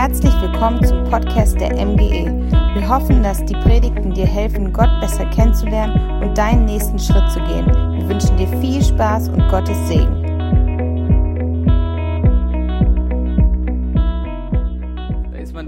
Herzlich willkommen zum Podcast der MGE. Wir hoffen, dass die Predigten dir helfen, Gott besser kennenzulernen und deinen nächsten Schritt zu gehen. Wir wünschen dir viel Spaß und Gottes Segen.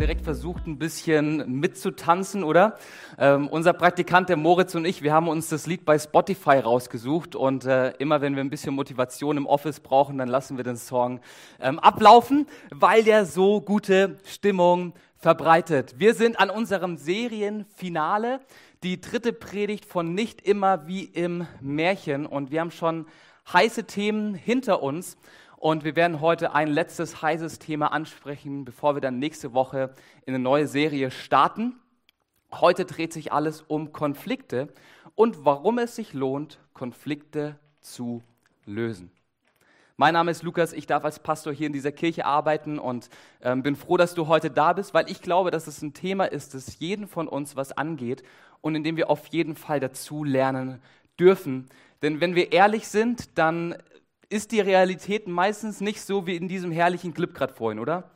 Direkt versucht, ein bisschen mitzutanzen, oder? Ähm, unser Praktikant, der Moritz und ich, wir haben uns das Lied bei Spotify rausgesucht und äh, immer wenn wir ein bisschen Motivation im Office brauchen, dann lassen wir den Song ähm, ablaufen, weil der so gute Stimmung verbreitet. Wir sind an unserem Serienfinale, die dritte Predigt von Nicht immer wie im Märchen und wir haben schon heiße Themen hinter uns. Und wir werden heute ein letztes heißes Thema ansprechen, bevor wir dann nächste Woche in eine neue Serie starten. Heute dreht sich alles um Konflikte und warum es sich lohnt, Konflikte zu lösen. Mein Name ist Lukas, ich darf als Pastor hier in dieser Kirche arbeiten und äh, bin froh, dass du heute da bist, weil ich glaube, dass es ein Thema ist, das jeden von uns was angeht und in dem wir auf jeden Fall dazu lernen dürfen. Denn wenn wir ehrlich sind, dann ist die Realität meistens nicht so wie in diesem herrlichen Clip gerade vorhin, oder?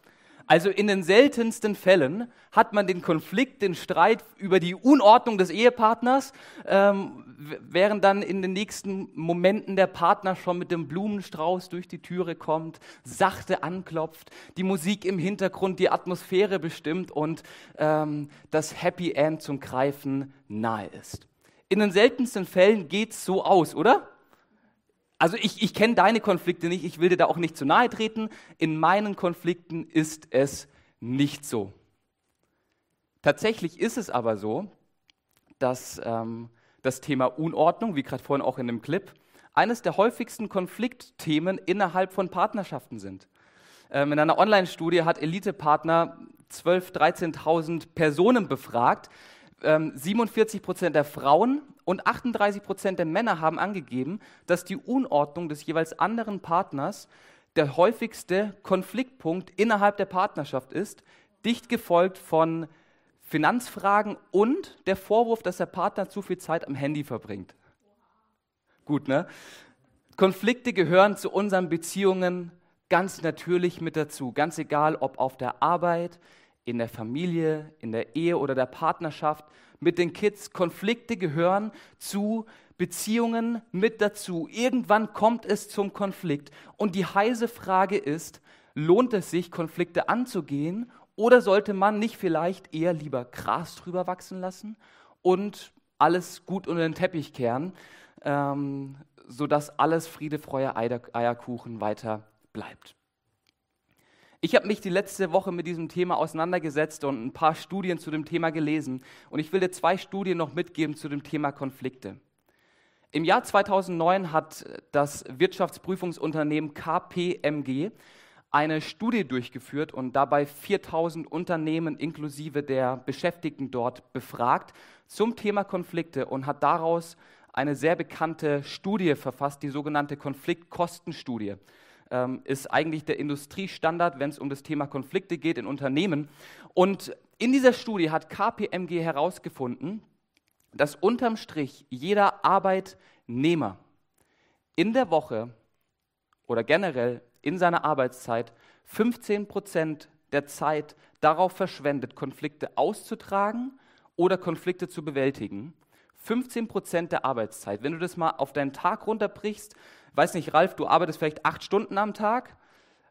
Also in den seltensten Fällen hat man den Konflikt, den Streit über die Unordnung des Ehepartners, ähm, während dann in den nächsten Momenten der Partner schon mit dem Blumenstrauß durch die Türe kommt, sachte anklopft, die Musik im Hintergrund die Atmosphäre bestimmt und ähm, das Happy End zum Greifen nahe ist. In den seltensten Fällen geht's so aus, oder? Also ich, ich kenne deine Konflikte nicht, ich will dir da auch nicht zu nahe treten. In meinen Konflikten ist es nicht so. Tatsächlich ist es aber so, dass ähm, das Thema Unordnung, wie gerade vorhin auch in dem Clip, eines der häufigsten Konfliktthemen innerhalb von Partnerschaften sind. Ähm, in einer Online-Studie hat Elite-Partner 12.000, 13.000 Personen befragt. Ähm, 47 Prozent der Frauen und 38 Prozent der Männer haben angegeben, dass die Unordnung des jeweils anderen Partners der häufigste Konfliktpunkt innerhalb der Partnerschaft ist, dicht gefolgt von Finanzfragen und der Vorwurf, dass der Partner zu viel Zeit am Handy verbringt. Gut, ne? Konflikte gehören zu unseren Beziehungen ganz natürlich mit dazu, ganz egal, ob auf der Arbeit, in der Familie, in der Ehe oder der Partnerschaft mit den Kids. Konflikte gehören zu Beziehungen mit dazu. Irgendwann kommt es zum Konflikt. Und die heiße Frage ist, lohnt es sich, Konflikte anzugehen oder sollte man nicht vielleicht eher lieber Gras drüber wachsen lassen und alles gut unter den Teppich kehren, ähm, sodass alles Friede, Freude, Eierkuchen weiter bleibt? Ich habe mich die letzte Woche mit diesem Thema auseinandergesetzt und ein paar Studien zu dem Thema gelesen. Und ich will dir zwei Studien noch mitgeben zu dem Thema Konflikte. Im Jahr 2009 hat das Wirtschaftsprüfungsunternehmen KPMG eine Studie durchgeführt und dabei 4000 Unternehmen inklusive der Beschäftigten dort befragt zum Thema Konflikte und hat daraus eine sehr bekannte Studie verfasst, die sogenannte Konfliktkostenstudie ähm, ist eigentlich der Industriestandard, wenn es um das Thema Konflikte geht in Unternehmen. Und in dieser Studie hat KPMG herausgefunden, dass unterm Strich jeder Arbeitnehmer in der Woche oder generell in seiner Arbeitszeit 15 Prozent der Zeit darauf verschwendet, Konflikte auszutragen oder Konflikte zu bewältigen. 15 Prozent der Arbeitszeit. Wenn du das mal auf deinen Tag runterbrichst, weiß nicht, Ralf, du arbeitest vielleicht acht Stunden am Tag.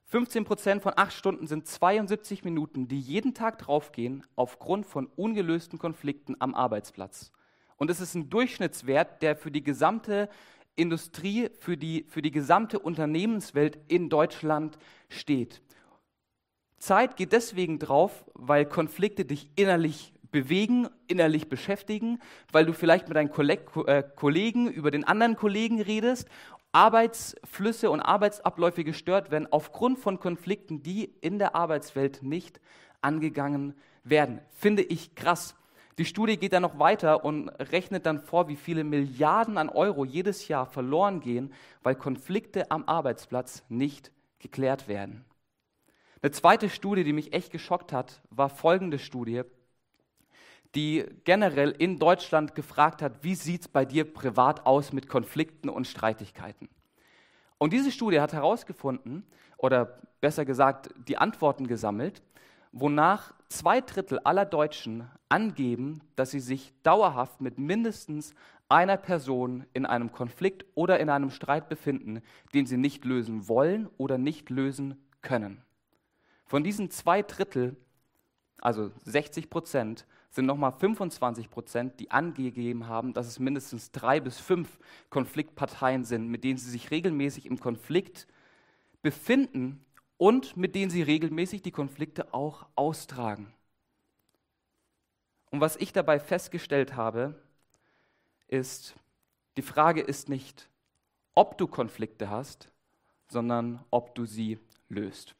15 Prozent von acht Stunden sind 72 Minuten, die jeden Tag draufgehen aufgrund von ungelösten Konflikten am Arbeitsplatz. Und es ist ein Durchschnittswert, der für die gesamte Industrie, für die, für die gesamte Unternehmenswelt in Deutschland steht. Zeit geht deswegen drauf, weil Konflikte dich innerlich bewegen, innerlich beschäftigen, weil du vielleicht mit deinen äh, Kollegen über den anderen Kollegen redest Arbeitsflüsse und Arbeitsabläufe gestört werden aufgrund von Konflikten, die in der Arbeitswelt nicht angegangen werden. Finde ich krass. Die Studie geht dann noch weiter und rechnet dann vor, wie viele Milliarden an Euro jedes Jahr verloren gehen, weil Konflikte am Arbeitsplatz nicht geklärt werden. Eine zweite Studie, die mich echt geschockt hat, war folgende Studie die generell in Deutschland gefragt hat, wie sieht es bei dir privat aus mit Konflikten und Streitigkeiten. Und diese Studie hat herausgefunden, oder besser gesagt, die Antworten gesammelt, wonach zwei Drittel aller Deutschen angeben, dass sie sich dauerhaft mit mindestens einer Person in einem Konflikt oder in einem Streit befinden, den sie nicht lösen wollen oder nicht lösen können. Von diesen zwei Drittel, also 60 Prozent, sind nochmal 25 Prozent, die angegeben haben, dass es mindestens drei bis fünf Konfliktparteien sind, mit denen sie sich regelmäßig im Konflikt befinden und mit denen sie regelmäßig die Konflikte auch austragen. Und was ich dabei festgestellt habe, ist, die Frage ist nicht, ob du Konflikte hast, sondern ob du sie löst.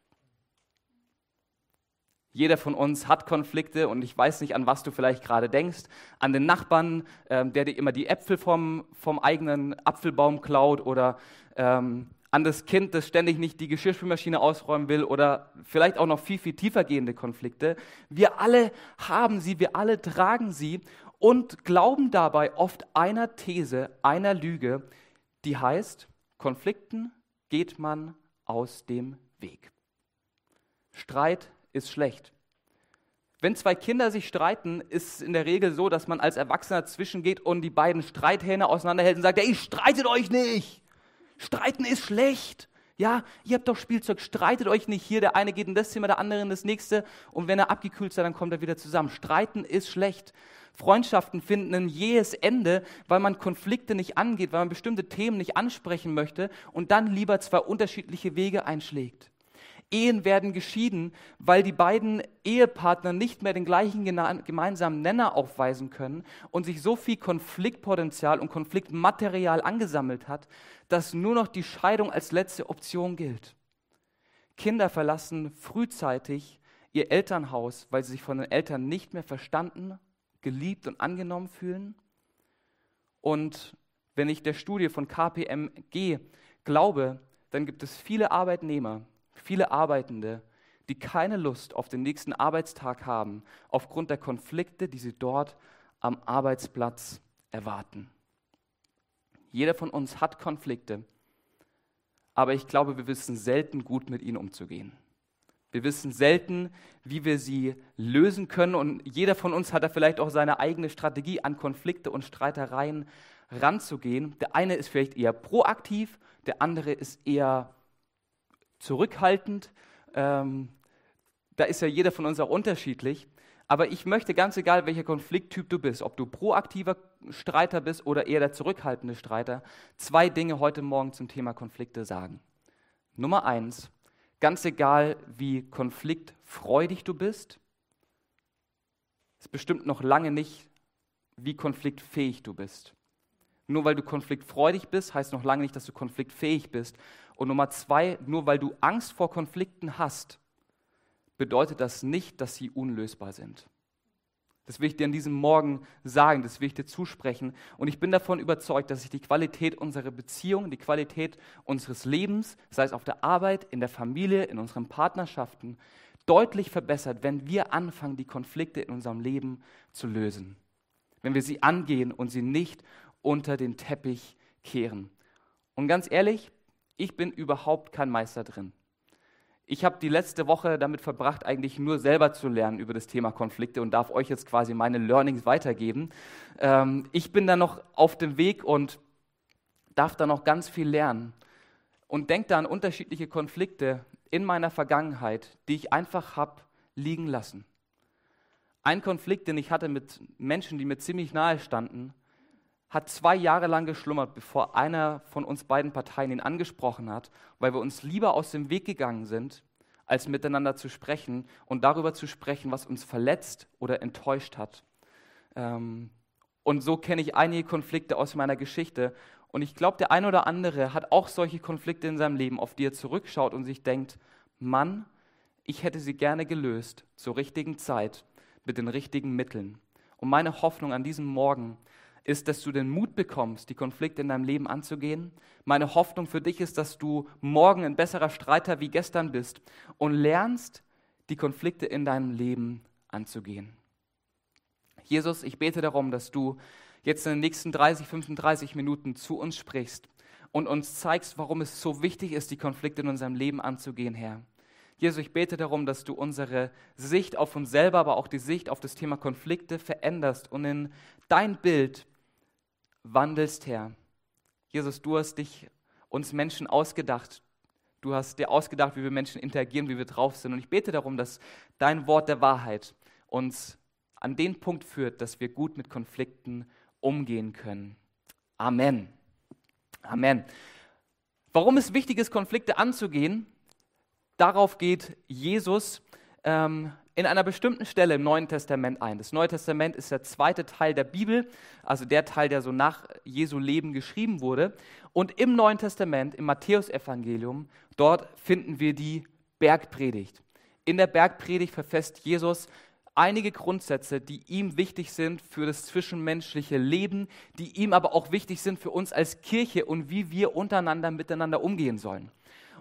Jeder von uns hat Konflikte und ich weiß nicht, an was du vielleicht gerade denkst. An den Nachbarn, ähm, der dir immer die Äpfel vom, vom eigenen Apfelbaum klaut oder ähm, an das Kind, das ständig nicht die Geschirrspülmaschine ausräumen will oder vielleicht auch noch viel, viel tiefer gehende Konflikte. Wir alle haben sie, wir alle tragen sie und glauben dabei oft einer These, einer Lüge, die heißt, Konflikten geht man aus dem Weg. Streit ist schlecht. Wenn zwei Kinder sich streiten, ist es in der Regel so, dass man als Erwachsener zwischengeht und die beiden Streithähne auseinanderhält und sagt, ey, streitet euch nicht. Streiten ist schlecht. Ja, ihr habt doch Spielzeug, streitet euch nicht hier. Der eine geht in das Zimmer, der andere in das nächste. Und wenn er abgekühlt ist, dann kommt er wieder zusammen. Streiten ist schlecht. Freundschaften finden ein jähes Ende, weil man Konflikte nicht angeht, weil man bestimmte Themen nicht ansprechen möchte und dann lieber zwei unterschiedliche Wege einschlägt. Ehen werden geschieden, weil die beiden Ehepartner nicht mehr den gleichen gemeinsamen Nenner aufweisen können und sich so viel Konfliktpotenzial und Konfliktmaterial angesammelt hat, dass nur noch die Scheidung als letzte Option gilt. Kinder verlassen frühzeitig ihr Elternhaus, weil sie sich von den Eltern nicht mehr verstanden, geliebt und angenommen fühlen. Und wenn ich der Studie von KPMG glaube, dann gibt es viele Arbeitnehmer, viele Arbeitende, die keine Lust auf den nächsten Arbeitstag haben, aufgrund der Konflikte, die sie dort am Arbeitsplatz erwarten. Jeder von uns hat Konflikte, aber ich glaube, wir wissen selten gut mit ihnen umzugehen. Wir wissen selten, wie wir sie lösen können und jeder von uns hat da vielleicht auch seine eigene Strategie, an Konflikte und Streitereien ranzugehen. Der eine ist vielleicht eher proaktiv, der andere ist eher zurückhaltend. Ähm, da ist ja jeder von uns auch unterschiedlich. Aber ich möchte ganz egal, welcher Konflikttyp du bist, ob du proaktiver Streiter bist oder eher der zurückhaltende Streiter, zwei Dinge heute Morgen zum Thema Konflikte sagen. Nummer eins, ganz egal, wie konfliktfreudig du bist, ist bestimmt noch lange nicht, wie konfliktfähig du bist. Nur weil du konfliktfreudig bist, heißt noch lange nicht, dass du konfliktfähig bist. Und Nummer zwei, nur weil du Angst vor Konflikten hast, bedeutet das nicht, dass sie unlösbar sind. Das will ich dir an diesem Morgen sagen, das will ich dir zusprechen. Und ich bin davon überzeugt, dass sich die Qualität unserer Beziehung, die Qualität unseres Lebens, sei es auf der Arbeit, in der Familie, in unseren Partnerschaften, deutlich verbessert, wenn wir anfangen, die Konflikte in unserem Leben zu lösen. Wenn wir sie angehen und sie nicht unter den Teppich kehren. Und ganz ehrlich, ich bin überhaupt kein Meister drin. Ich habe die letzte Woche damit verbracht, eigentlich nur selber zu lernen über das Thema Konflikte und darf euch jetzt quasi meine Learnings weitergeben. Ähm, ich bin da noch auf dem Weg und darf da noch ganz viel lernen und denke da an unterschiedliche Konflikte in meiner Vergangenheit, die ich einfach habe liegen lassen. Ein Konflikt, den ich hatte mit Menschen, die mir ziemlich nahe standen, hat zwei Jahre lang geschlummert, bevor einer von uns beiden Parteien ihn angesprochen hat, weil wir uns lieber aus dem Weg gegangen sind, als miteinander zu sprechen und darüber zu sprechen, was uns verletzt oder enttäuscht hat. Ähm, und so kenne ich einige Konflikte aus meiner Geschichte. Und ich glaube, der eine oder andere hat auch solche Konflikte in seinem Leben, auf die er zurückschaut und sich denkt, Mann, ich hätte sie gerne gelöst, zur richtigen Zeit, mit den richtigen Mitteln. Und meine Hoffnung an diesem Morgen ist, dass du den Mut bekommst, die Konflikte in deinem Leben anzugehen. Meine Hoffnung für dich ist, dass du morgen ein besserer Streiter wie gestern bist und lernst, die Konflikte in deinem Leben anzugehen. Jesus, ich bete darum, dass du jetzt in den nächsten 30, 35 Minuten zu uns sprichst und uns zeigst, warum es so wichtig ist, die Konflikte in unserem Leben anzugehen, Herr. Jesus, ich bete darum, dass du unsere Sicht auf uns selber, aber auch die Sicht auf das Thema Konflikte veränderst und in dein Bild wandelst, Herr. Jesus, du hast dich uns Menschen ausgedacht. Du hast dir ausgedacht, wie wir Menschen interagieren, wie wir drauf sind. Und ich bete darum, dass dein Wort der Wahrheit uns an den Punkt führt, dass wir gut mit Konflikten umgehen können. Amen. Amen. Warum es wichtig ist, Konflikte anzugehen, darauf geht Jesus ähm, in einer bestimmten Stelle im Neuen Testament ein. Das Neue Testament ist der zweite Teil der Bibel, also der Teil, der so nach Jesu Leben geschrieben wurde. Und im Neuen Testament, im Matthäusevangelium, dort finden wir die Bergpredigt. In der Bergpredigt verfasst Jesus einige Grundsätze, die ihm wichtig sind für das zwischenmenschliche Leben, die ihm aber auch wichtig sind für uns als Kirche und wie wir untereinander miteinander umgehen sollen.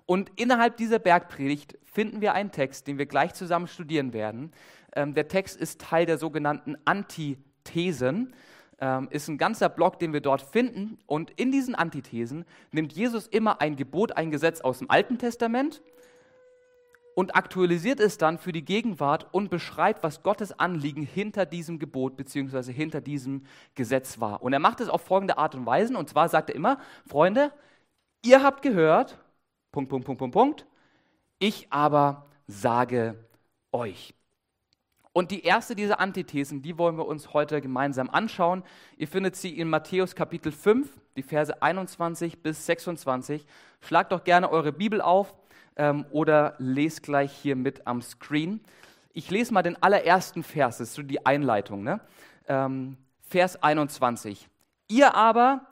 Und innerhalb dieser Bergpredigt finden wir einen Text, den wir gleich zusammen studieren werden. Ähm, der Text ist Teil der sogenannten Antithesen, ähm, ist ein ganzer Block, den wir dort finden. Und in diesen Antithesen nimmt Jesus immer ein Gebot, ein Gesetz aus dem Alten Testament und aktualisiert es dann für die Gegenwart und beschreibt, was Gottes Anliegen hinter diesem Gebot bzw. hinter diesem Gesetz war. Und er macht es auf folgende Art und Weise. Und zwar sagt er immer, Freunde, ihr habt gehört, Punkt, Punkt, Punkt, Punkt, Punkt. Ich aber sage euch. Und die erste dieser Antithesen, die wollen wir uns heute gemeinsam anschauen. Ihr findet sie in Matthäus Kapitel 5, die Verse 21 bis 26. Schlagt doch gerne eure Bibel auf ähm, oder lest gleich hier mit am Screen. Ich lese mal den allerersten Vers, das ist so die Einleitung. Ne? Ähm, Vers 21. Ihr aber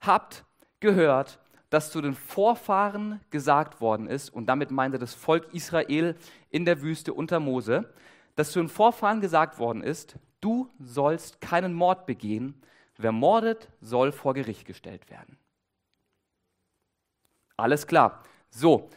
habt gehört, das zu den Vorfahren gesagt worden ist, und damit meinte das Volk Israel in der Wüste unter Mose, dass zu den Vorfahren gesagt worden ist, du sollst keinen Mord begehen, wer mordet, soll vor Gericht gestellt werden. Alles klar. So,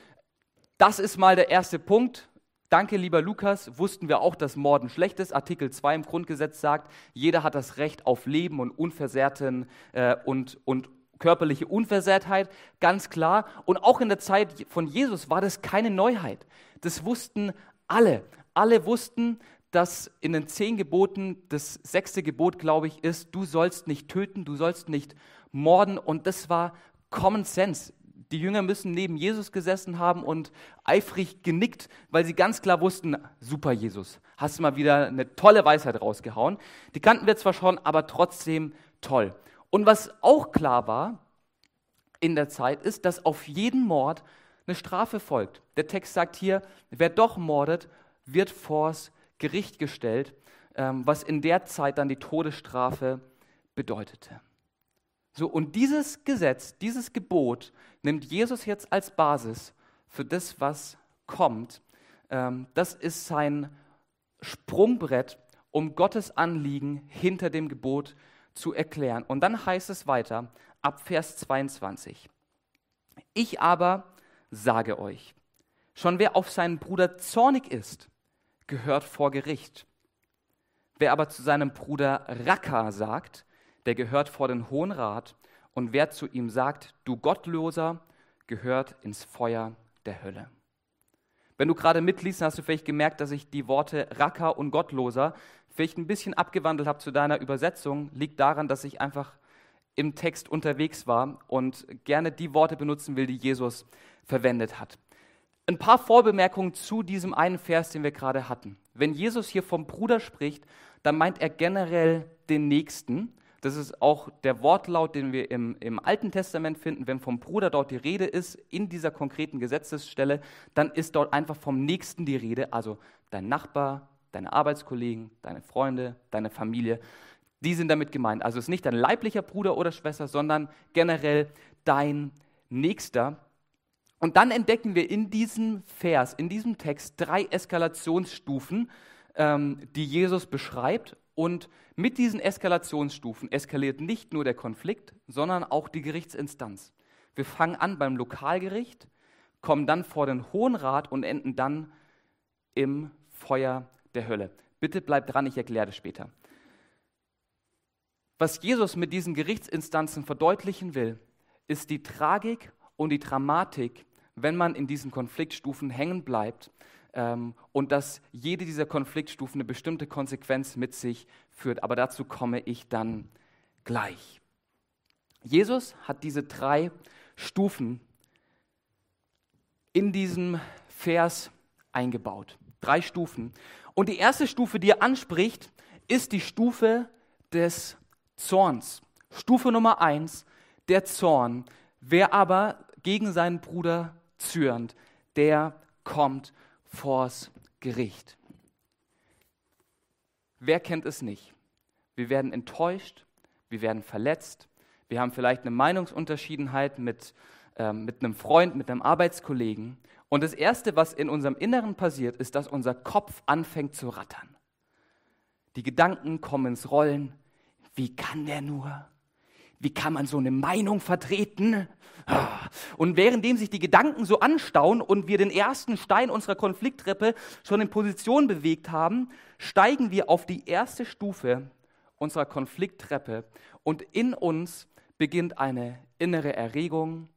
das ist mal der erste Punkt. Danke, lieber Lukas. Wussten wir auch, dass Morden schlecht ist. Artikel 2 im Grundgesetz sagt, jeder hat das Recht auf Leben und unversehrten äh, und, und körperliche Unversehrtheit, ganz klar. Und auch in der Zeit von Jesus war das keine Neuheit. Das wussten alle. Alle wussten, dass in den zehn Geboten das sechste Gebot, glaube ich, ist, du sollst nicht töten, du sollst nicht morden. Und das war Common Sense. Die Jünger müssen neben Jesus gesessen haben und eifrig genickt, weil sie ganz klar wussten, super Jesus, hast mal wieder eine tolle Weisheit rausgehauen. Die kannten wir zwar schon, aber trotzdem toll. Und was auch klar war in der Zeit, ist, dass auf jeden Mord eine Strafe folgt. Der Text sagt hier, wer doch mordet, wird vors Gericht gestellt, ähm, was in der Zeit dann die Todesstrafe bedeutete. So, und dieses Gesetz, dieses Gebot nimmt Jesus jetzt als Basis für das, was kommt. Ähm, das ist sein Sprungbrett, um Gottes Anliegen hinter dem Gebot zu zu erklären. Und dann heißt es weiter, ab Vers 22. Ich aber sage euch, schon wer auf seinen Bruder zornig ist, gehört vor Gericht. Wer aber zu seinem Bruder Raka sagt, der gehört vor den Hohen Rat. Und wer zu ihm sagt, du Gottloser, gehört ins Feuer der Hölle. Wenn du gerade mitliest, hast du vielleicht gemerkt, dass ich die Worte Raka und Gottloser vielleicht ein bisschen abgewandelt habe zu deiner Übersetzung, liegt daran, dass ich einfach im Text unterwegs war und gerne die Worte benutzen will, die Jesus verwendet hat. Ein paar Vorbemerkungen zu diesem einen Vers, den wir gerade hatten. Wenn Jesus hier vom Bruder spricht, dann meint er generell den Nächsten. Das ist auch der Wortlaut, den wir im, im Alten Testament finden. Wenn vom Bruder dort die Rede ist, in dieser konkreten Gesetzesstelle, dann ist dort einfach vom Nächsten die Rede, also dein Nachbar, deine Arbeitskollegen, deine Freunde, deine Familie. Die sind damit gemeint. Also es ist nicht dein leiblicher Bruder oder Schwester, sondern generell dein Nächster. Und dann entdecken wir in diesem Vers, in diesem Text drei Eskalationsstufen, ähm, die Jesus beschreibt. Und mit diesen Eskalationsstufen eskaliert nicht nur der Konflikt, sondern auch die Gerichtsinstanz. Wir fangen an beim Lokalgericht, kommen dann vor den Hohen Rat und enden dann im Feuer der Hölle. Bitte bleibt dran, ich erkläre das später. Was Jesus mit diesen Gerichtsinstanzen verdeutlichen will, ist die Tragik und die Dramatik, wenn man in diesen Konfliktstufen hängen bleibt ähm, und dass jede dieser Konfliktstufen eine bestimmte Konsequenz mit sich führt. Aber dazu komme ich dann gleich. Jesus hat diese drei Stufen in diesem Vers eingebaut. Drei Stufen. Und die erste Stufe, die er anspricht, ist die Stufe des Zorns. Stufe Nummer eins, der Zorn. Wer aber gegen seinen Bruder zürnt, der kommt vors Gericht. Wer kennt es nicht? Wir werden enttäuscht, wir werden verletzt, wir haben vielleicht eine Meinungsunterschiedenheit mit, ähm, mit einem Freund, mit einem Arbeitskollegen. Und das Erste, was in unserem Inneren passiert, ist, dass unser Kopf anfängt zu rattern. Die Gedanken kommen ins Rollen. Wie kann der nur? Wie kann man so eine Meinung vertreten? Und währenddem sich die Gedanken so anstauen und wir den ersten Stein unserer Konflikttreppe schon in Position bewegt haben, steigen wir auf die erste Stufe unserer Konflikttreppe und in uns beginnt eine innere Erregung,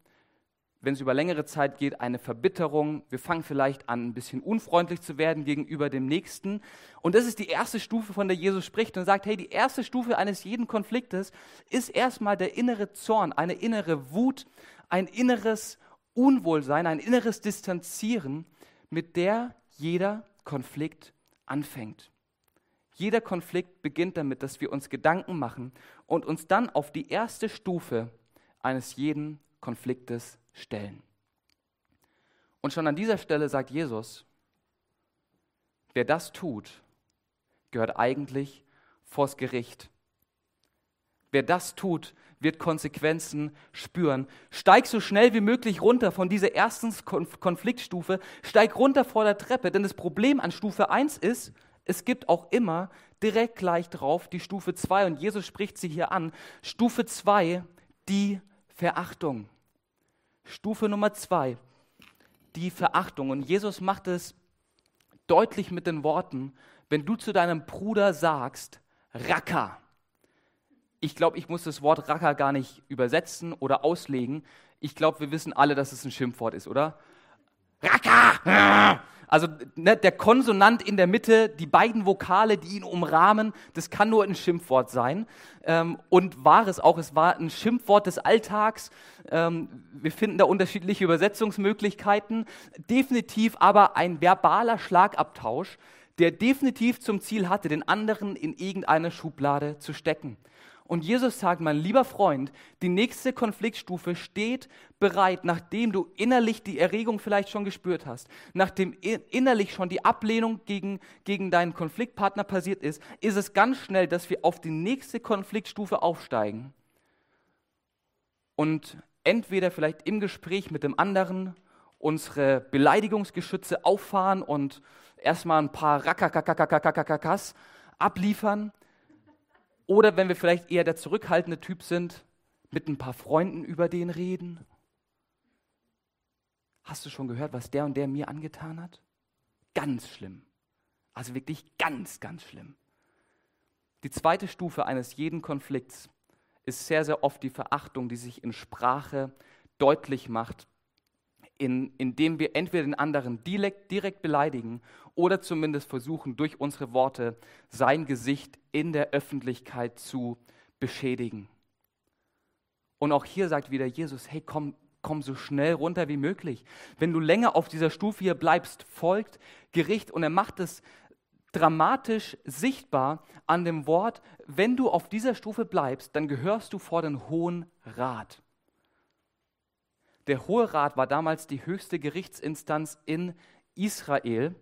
wenn es über längere Zeit geht, eine Verbitterung. Wir fangen vielleicht an, ein bisschen unfreundlich zu werden gegenüber dem Nächsten. Und das ist die erste Stufe, von der Jesus spricht und sagt, hey, die erste Stufe eines jeden Konfliktes ist erstmal der innere Zorn, eine innere Wut, ein inneres Unwohlsein, ein inneres Distanzieren, mit der jeder Konflikt anfängt. Jeder Konflikt beginnt damit, dass wir uns Gedanken machen und uns dann auf die erste Stufe eines jeden Konfliktes stellen. Und schon an dieser Stelle sagt Jesus, wer das tut, gehört eigentlich vors Gericht. Wer das tut, wird Konsequenzen spüren. Steig so schnell wie möglich runter von dieser ersten Konfliktstufe, steig runter vor der Treppe, denn das Problem an Stufe 1 ist, es gibt auch immer direkt gleich drauf die Stufe 2 und Jesus spricht sie hier an. Stufe 2, die Verachtung. Stufe Nummer zwei, die Verachtung. Und Jesus macht es deutlich mit den Worten, wenn du zu deinem Bruder sagst, Racker. Ich glaube, ich muss das Wort Racker gar nicht übersetzen oder auslegen. Ich glaube, wir wissen alle, dass es ein Schimpfwort ist, oder? Racker! Also ne, der Konsonant in der Mitte, die beiden Vokale, die ihn umrahmen, das kann nur ein Schimpfwort sein. Ähm, und war es auch, es war ein Schimpfwort des Alltags. Ähm, wir finden da unterschiedliche Übersetzungsmöglichkeiten. Definitiv aber ein verbaler Schlagabtausch, der definitiv zum Ziel hatte, den anderen in irgendeine Schublade zu stecken. Und Jesus sagt, mein lieber Freund, die nächste Konfliktstufe steht bereit, nachdem du innerlich die Erregung vielleicht schon gespürt hast, nachdem innerlich schon die Ablehnung gegen, gegen deinen Konfliktpartner passiert ist, ist es ganz schnell, dass wir auf die nächste Konfliktstufe aufsteigen und entweder vielleicht im Gespräch mit dem anderen unsere Beleidigungsgeschütze auffahren und erstmal ein paar Rackakakakakakakas abliefern oder wenn wir vielleicht eher der zurückhaltende Typ sind, mit ein paar Freunden über den reden. Hast du schon gehört, was der und der mir angetan hat? Ganz schlimm. Also wirklich ganz, ganz schlimm. Die zweite Stufe eines jeden Konflikts ist sehr, sehr oft die Verachtung, die sich in Sprache deutlich macht in, indem wir entweder den anderen direkt, direkt beleidigen oder zumindest versuchen, durch unsere Worte sein Gesicht in der Öffentlichkeit zu beschädigen. Und auch hier sagt wieder Jesus, hey, komm, komm so schnell runter wie möglich. Wenn du länger auf dieser Stufe hier bleibst, folgt Gericht. Und er macht es dramatisch sichtbar an dem Wort, wenn du auf dieser Stufe bleibst, dann gehörst du vor den Hohen Rat. Der Hohe Rat war damals die höchste Gerichtsinstanz in Israel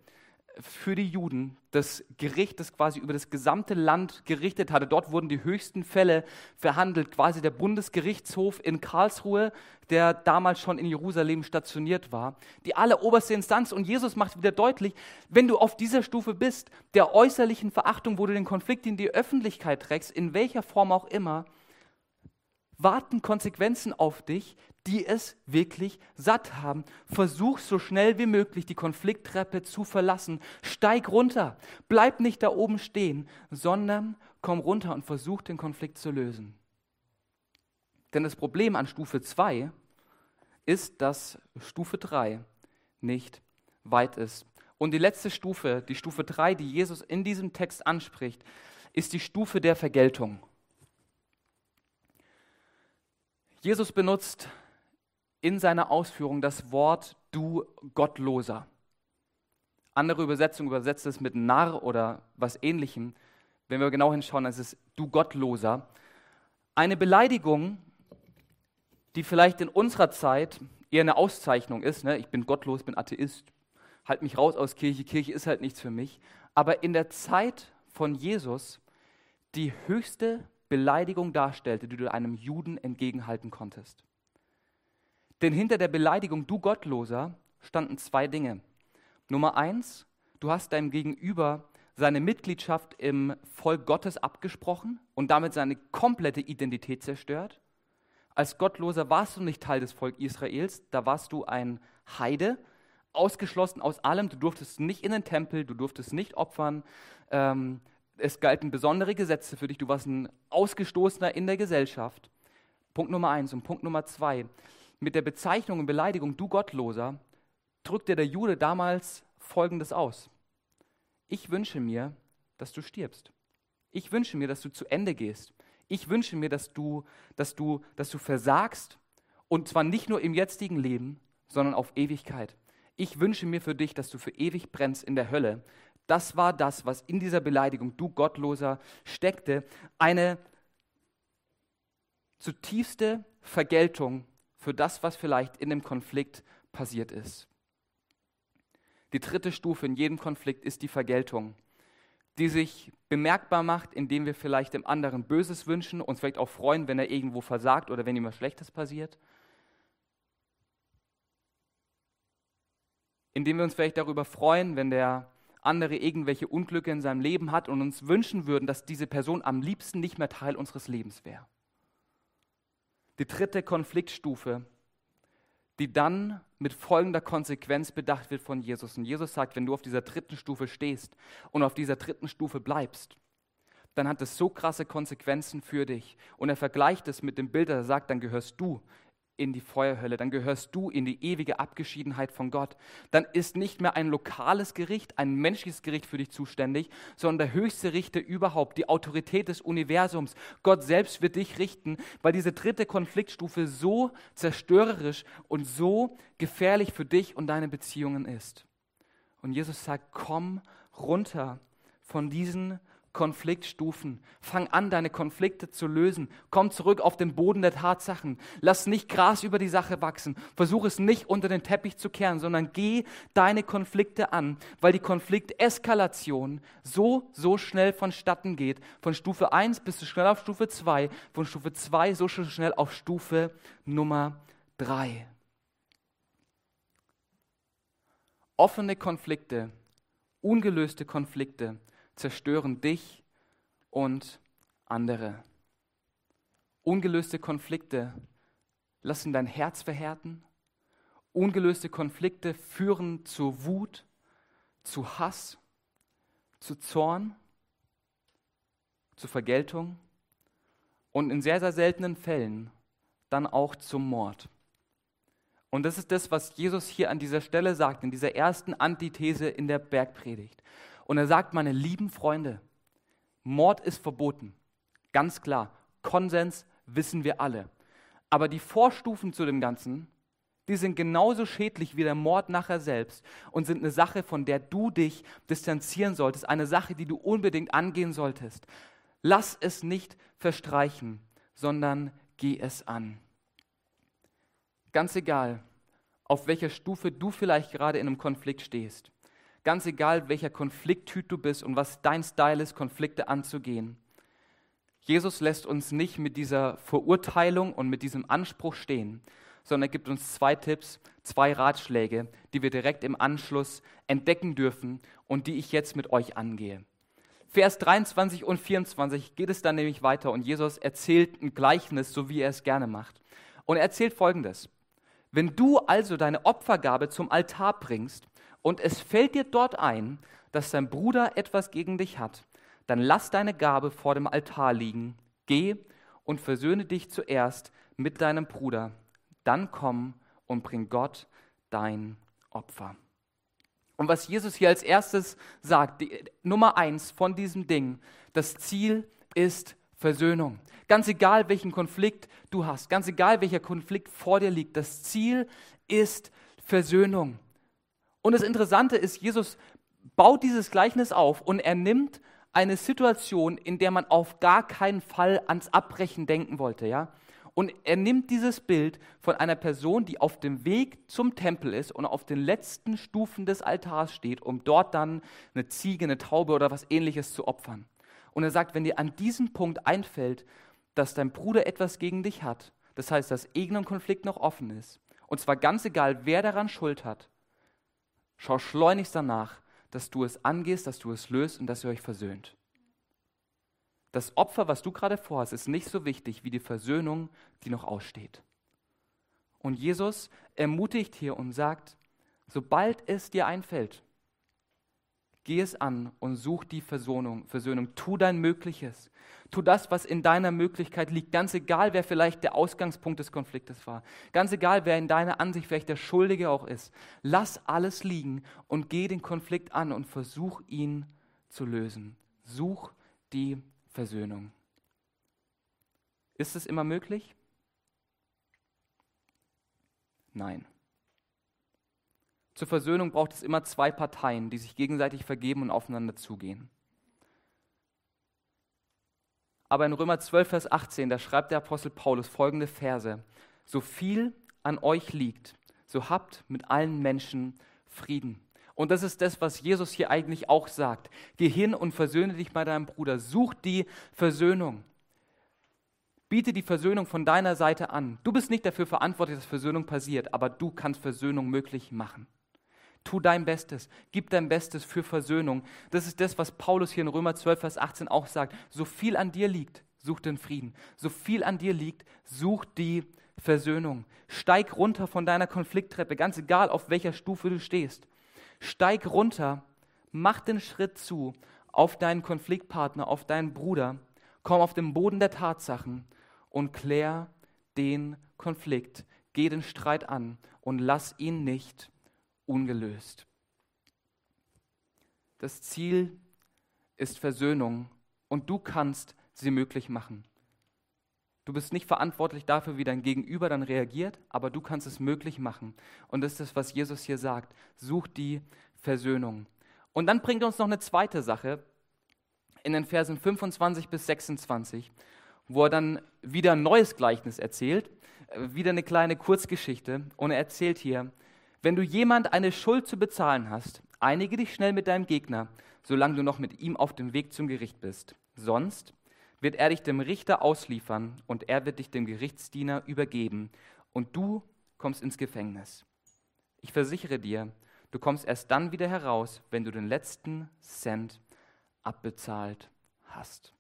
für die Juden, das Gericht, das quasi über das gesamte Land gerichtet hatte. Dort wurden die höchsten Fälle verhandelt, quasi der Bundesgerichtshof in Karlsruhe, der damals schon in Jerusalem stationiert war. Die alleroberste Instanz. Und Jesus macht wieder deutlich, wenn du auf dieser Stufe bist, der äußerlichen Verachtung, wo du den Konflikt in die Öffentlichkeit trägst, in welcher Form auch immer, warten Konsequenzen auf dich, die es wirklich satt haben. Versuch so schnell wie möglich die Konflikttreppe zu verlassen. Steig runter. Bleib nicht da oben stehen, sondern komm runter und versuch den Konflikt zu lösen. Denn das Problem an Stufe 2 ist, dass Stufe 3 nicht weit ist. Und die letzte Stufe, die Stufe 3, die Jesus in diesem Text anspricht, ist die Stufe der Vergeltung. Jesus benutzt in seiner Ausführung das Wort du Gottloser. Andere Übersetzungen übersetzt es mit Narr oder was ähnlichem. Wenn wir genau hinschauen, ist es du Gottloser. Eine Beleidigung, die vielleicht in unserer Zeit eher eine Auszeichnung ist. Ne? Ich bin gottlos, bin Atheist, halt mich raus aus Kirche, Kirche ist halt nichts für mich. Aber in der Zeit von Jesus die höchste Beleidigung darstellte, die du einem Juden entgegenhalten konntest. Denn hinter der Beleidigung, du Gottloser, standen zwei Dinge. Nummer eins, du hast deinem Gegenüber seine Mitgliedschaft im Volk Gottes abgesprochen und damit seine komplette Identität zerstört. Als Gottloser warst du nicht Teil des Volkes Israels, da warst du ein Heide, ausgeschlossen aus allem. Du durftest nicht in den Tempel, du durftest nicht opfern. Ähm, es galten besondere Gesetze für dich. Du warst ein Ausgestoßener in der Gesellschaft. Punkt Nummer eins. Und Punkt Nummer zwei. Mit der Bezeichnung und Beleidigung, du Gottloser, drückte der Jude damals Folgendes aus. Ich wünsche mir, dass du stirbst. Ich wünsche mir, dass du zu Ende gehst. Ich wünsche mir, dass du, dass du, dass du versagst und zwar nicht nur im jetzigen Leben, sondern auf Ewigkeit. Ich wünsche mir für dich, dass du für ewig brennst in der Hölle. Das war das, was in dieser Beleidigung, du Gottloser, steckte. Eine zutiefste Vergeltung für das, was vielleicht in dem Konflikt passiert ist. Die dritte Stufe in jedem Konflikt ist die Vergeltung, die sich bemerkbar macht, indem wir vielleicht dem anderen Böses wünschen, uns vielleicht auch freuen, wenn er irgendwo versagt oder wenn ihm was Schlechtes passiert. Indem wir uns vielleicht darüber freuen, wenn der andere irgendwelche Unglücke in seinem Leben hat und uns wünschen würden, dass diese Person am liebsten nicht mehr Teil unseres Lebens wäre. Die dritte Konfliktstufe die dann mit folgender Konsequenz bedacht wird von Jesus. Und Jesus sagt, wenn du auf dieser dritten Stufe stehst und auf dieser dritten Stufe bleibst, dann hat es so krasse Konsequenzen für dich. Und er vergleicht es mit dem Bild, er sagt, dann gehörst du in die Feuerhölle, dann gehörst du in die ewige Abgeschiedenheit von Gott. Dann ist nicht mehr ein lokales Gericht, ein menschliches Gericht für dich zuständig, sondern der höchste Richter überhaupt, die Autorität des Universums. Gott selbst wird dich richten, weil diese dritte Konfliktstufe so zerstörerisch und so gefährlich für dich und deine Beziehungen ist. Und Jesus sagt, komm runter von diesen Konfliktstufen. Fang an, deine Konflikte zu lösen. Komm zurück auf den Boden der Tatsachen. Lass nicht Gras über die Sache wachsen. Versuch es nicht unter den Teppich zu kehren, sondern geh deine Konflikte an, weil die Konflikteskalation so, so schnell vonstatten geht. Von Stufe 1 bist du schnell auf Stufe 2, von Stufe 2 so schnell auf Stufe Nummer 3. Offene Konflikte, ungelöste Konflikte zerstören dich und andere. Ungelöste Konflikte lassen dein Herz verhärten. Ungelöste Konflikte führen zu Wut, zu Hass, zu Zorn, zu Vergeltung und in sehr, sehr seltenen Fällen dann auch zum Mord. Und das ist das, was Jesus hier an dieser Stelle sagt, in dieser ersten Antithese in der Bergpredigt. Und er sagt, meine lieben Freunde, Mord ist verboten. Ganz klar. Konsens wissen wir alle. Aber die Vorstufen zu dem Ganzen, die sind genauso schädlich wie der Mord nachher selbst und sind eine Sache, von der du dich distanzieren solltest, eine Sache, die du unbedingt angehen solltest. Lass es nicht verstreichen, sondern geh es an. Ganz egal, auf welcher Stufe du vielleicht gerade in einem Konflikt stehst. Ganz egal, welcher Konflikttyp du bist und was dein Style ist, Konflikte anzugehen. Jesus lässt uns nicht mit dieser Verurteilung und mit diesem Anspruch stehen, sondern er gibt uns zwei Tipps, zwei Ratschläge, die wir direkt im Anschluss entdecken dürfen und die ich jetzt mit euch angehe. Vers 23 und 24 geht es dann nämlich weiter und Jesus erzählt ein Gleichnis, so wie er es gerne macht. Und er erzählt folgendes. Wenn du also deine Opfergabe zum Altar bringst und es fällt dir dort ein, dass dein Bruder etwas gegen dich hat, dann lass deine Gabe vor dem Altar liegen, geh und versöhne dich zuerst mit deinem Bruder, dann komm und bring Gott dein Opfer. Und was Jesus hier als erstes sagt, die, Nummer eins von diesem Ding, das Ziel ist Versöhnung. Ganz egal, welchen Konflikt du hast, ganz egal, welcher Konflikt vor dir liegt, das Ziel ist Versöhnung. Und das Interessante ist, Jesus baut dieses Gleichnis auf und er nimmt eine Situation, in der man auf gar keinen Fall ans Abbrechen denken wollte, ja? Und er nimmt dieses Bild von einer Person, die auf dem Weg zum Tempel ist und auf den letzten Stufen des Altars steht, um dort dann eine Ziege, eine Taube oder was ähnliches zu opfern. Und er sagt, wenn dir an diesem Punkt einfällt, dass dein Bruder etwas gegen dich hat, das heißt, dass irgendein Konflikt noch offen ist, und zwar ganz egal, wer daran Schuld hat, schau schleunigst danach, dass du es angehst, dass du es löst und dass ihr euch versöhnt. Das Opfer, was du gerade vorhast, ist nicht so wichtig wie die Versöhnung, die noch aussteht. Und Jesus ermutigt hier und sagt, sobald es dir einfällt, geh es an und such die Versöhnung. Versöhnung. Tu dein Mögliches. Tu das, was in deiner Möglichkeit liegt. Ganz egal, wer vielleicht der Ausgangspunkt des Konfliktes war. Ganz egal, wer in deiner Ansicht vielleicht der Schuldige auch ist. Lass alles liegen und geh den Konflikt an und versuch ihn zu lösen. Such die Versöhnung. Ist es immer möglich? Nein. Zur Versöhnung braucht es immer zwei Parteien, die sich gegenseitig vergeben und aufeinander zugehen. Aber in Römer 12, Vers 18, da schreibt der Apostel Paulus folgende Verse. So viel an euch liegt, so habt mit allen Menschen Frieden. Und das ist das, was Jesus hier eigentlich auch sagt. Geh hin und versöhne dich bei deinem Bruder. Such die Versöhnung. Biete die Versöhnung von deiner Seite an. Du bist nicht dafür verantwortlich, dass Versöhnung passiert, aber du kannst Versöhnung möglich machen. Tu dein Bestes, gib dein Bestes für Versöhnung. Das ist das, was Paulus hier in Römer 12, Vers 18 auch sagt. So viel an dir liegt, such den Frieden. So viel an dir liegt, such die Versöhnung. Steig runter von deiner Konflikttreppe, ganz egal, auf welcher Stufe du stehst. Steig runter, mach den Schritt zu auf deinen Konfliktpartner, auf deinen Bruder. Komm auf den Boden der Tatsachen und klär den Konflikt. Geh den Streit an und lass ihn nicht ungelöst. Das Ziel ist Versöhnung und du kannst sie möglich machen. Du bist nicht verantwortlich dafür, wie dein Gegenüber dann reagiert, aber du kannst es möglich machen. Und das ist das, was Jesus hier sagt. Such die Versöhnung. Und dann bringt uns noch eine zweite Sache in den Versen 25 bis 26, wo er dann wieder ein neues Gleichnis erzählt, äh, wieder eine kleine Kurzgeschichte. Und er erzählt hier, wenn du jemand eine Schuld zu bezahlen hast, einige dich schnell mit deinem Gegner, solange du noch mit ihm auf dem Weg zum Gericht bist. Sonst wird er dich dem Richter ausliefern und er wird dich dem Gerichtsdiener übergeben und du kommst ins Gefängnis. Ich versichere dir, du kommst erst dann wieder heraus, wenn du den letzten Cent abbezahlt hast.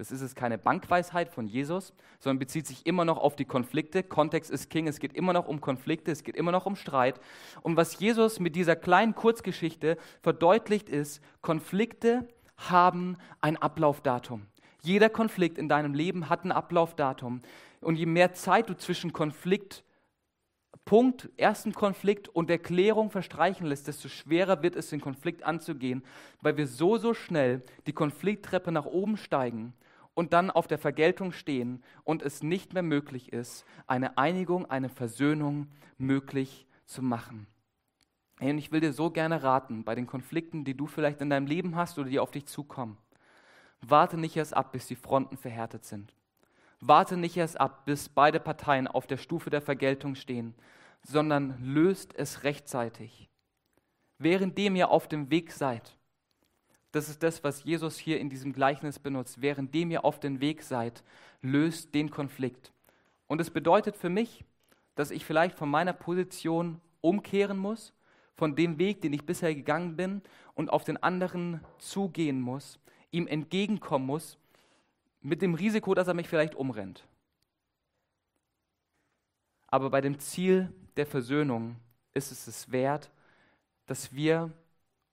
Das ist es keine Bankweisheit von Jesus, sondern bezieht sich immer noch auf die Konflikte. Kontext ist King, es geht immer noch um Konflikte, es geht immer noch um Streit. Und was Jesus mit dieser kleinen Kurzgeschichte verdeutlicht ist, Konflikte haben ein Ablaufdatum. Jeder Konflikt in deinem Leben hat ein Ablaufdatum. Und je mehr Zeit du zwischen Konflikt Punkt, ersten Konflikt und Erklärung verstreichen lässt, desto schwerer wird es, den Konflikt anzugehen, weil wir so, so schnell die Konflikttreppe nach oben steigen und dann auf der Vergeltung stehen und es nicht mehr möglich ist, eine Einigung, eine Versöhnung möglich zu machen. Hey, und ich will dir so gerne raten, bei den Konflikten, die du vielleicht in deinem Leben hast oder die auf dich zukommen, warte nicht erst ab, bis die Fronten verhärtet sind. Warte nicht erst ab, bis beide Parteien auf der Stufe der Vergeltung stehen, sondern löst es rechtzeitig. Währenddem ihr auf dem Weg seid, das ist das, was Jesus hier in diesem Gleichnis benutzt, währenddem ihr auf dem Weg seid, löst den Konflikt. Und es bedeutet für mich, dass ich vielleicht von meiner Position umkehren muss, von dem Weg, den ich bisher gegangen bin, und auf den anderen zugehen muss, ihm entgegenkommen muss mit dem Risiko, dass er mich vielleicht umrennt. Aber bei dem Ziel der Versöhnung ist es es wert, dass wir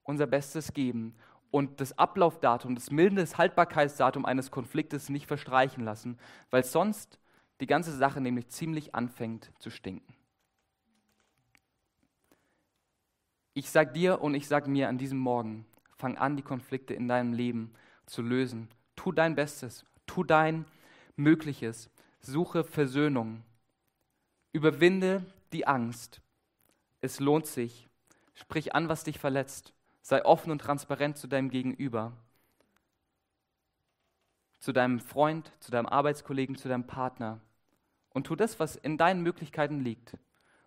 unser Bestes geben und das Ablaufdatum, das mildendes Haltbarkeitsdatum eines Konfliktes nicht verstreichen lassen, weil sonst die ganze Sache nämlich ziemlich anfängt zu stinken. Ich sag dir und ich sag mir an diesem Morgen, fang an, die Konflikte in deinem Leben zu lösen. Tu dein Bestes, tu dein Mögliches, suche Versöhnung, überwinde die Angst. Es lohnt sich. Sprich an, was dich verletzt Sei offen und transparent zu deinem Gegenüber, zu deinem Freund, zu deinem Arbeitskollegen, zu deinem Partner. Und tu das, was in deinen Möglichkeiten liegt,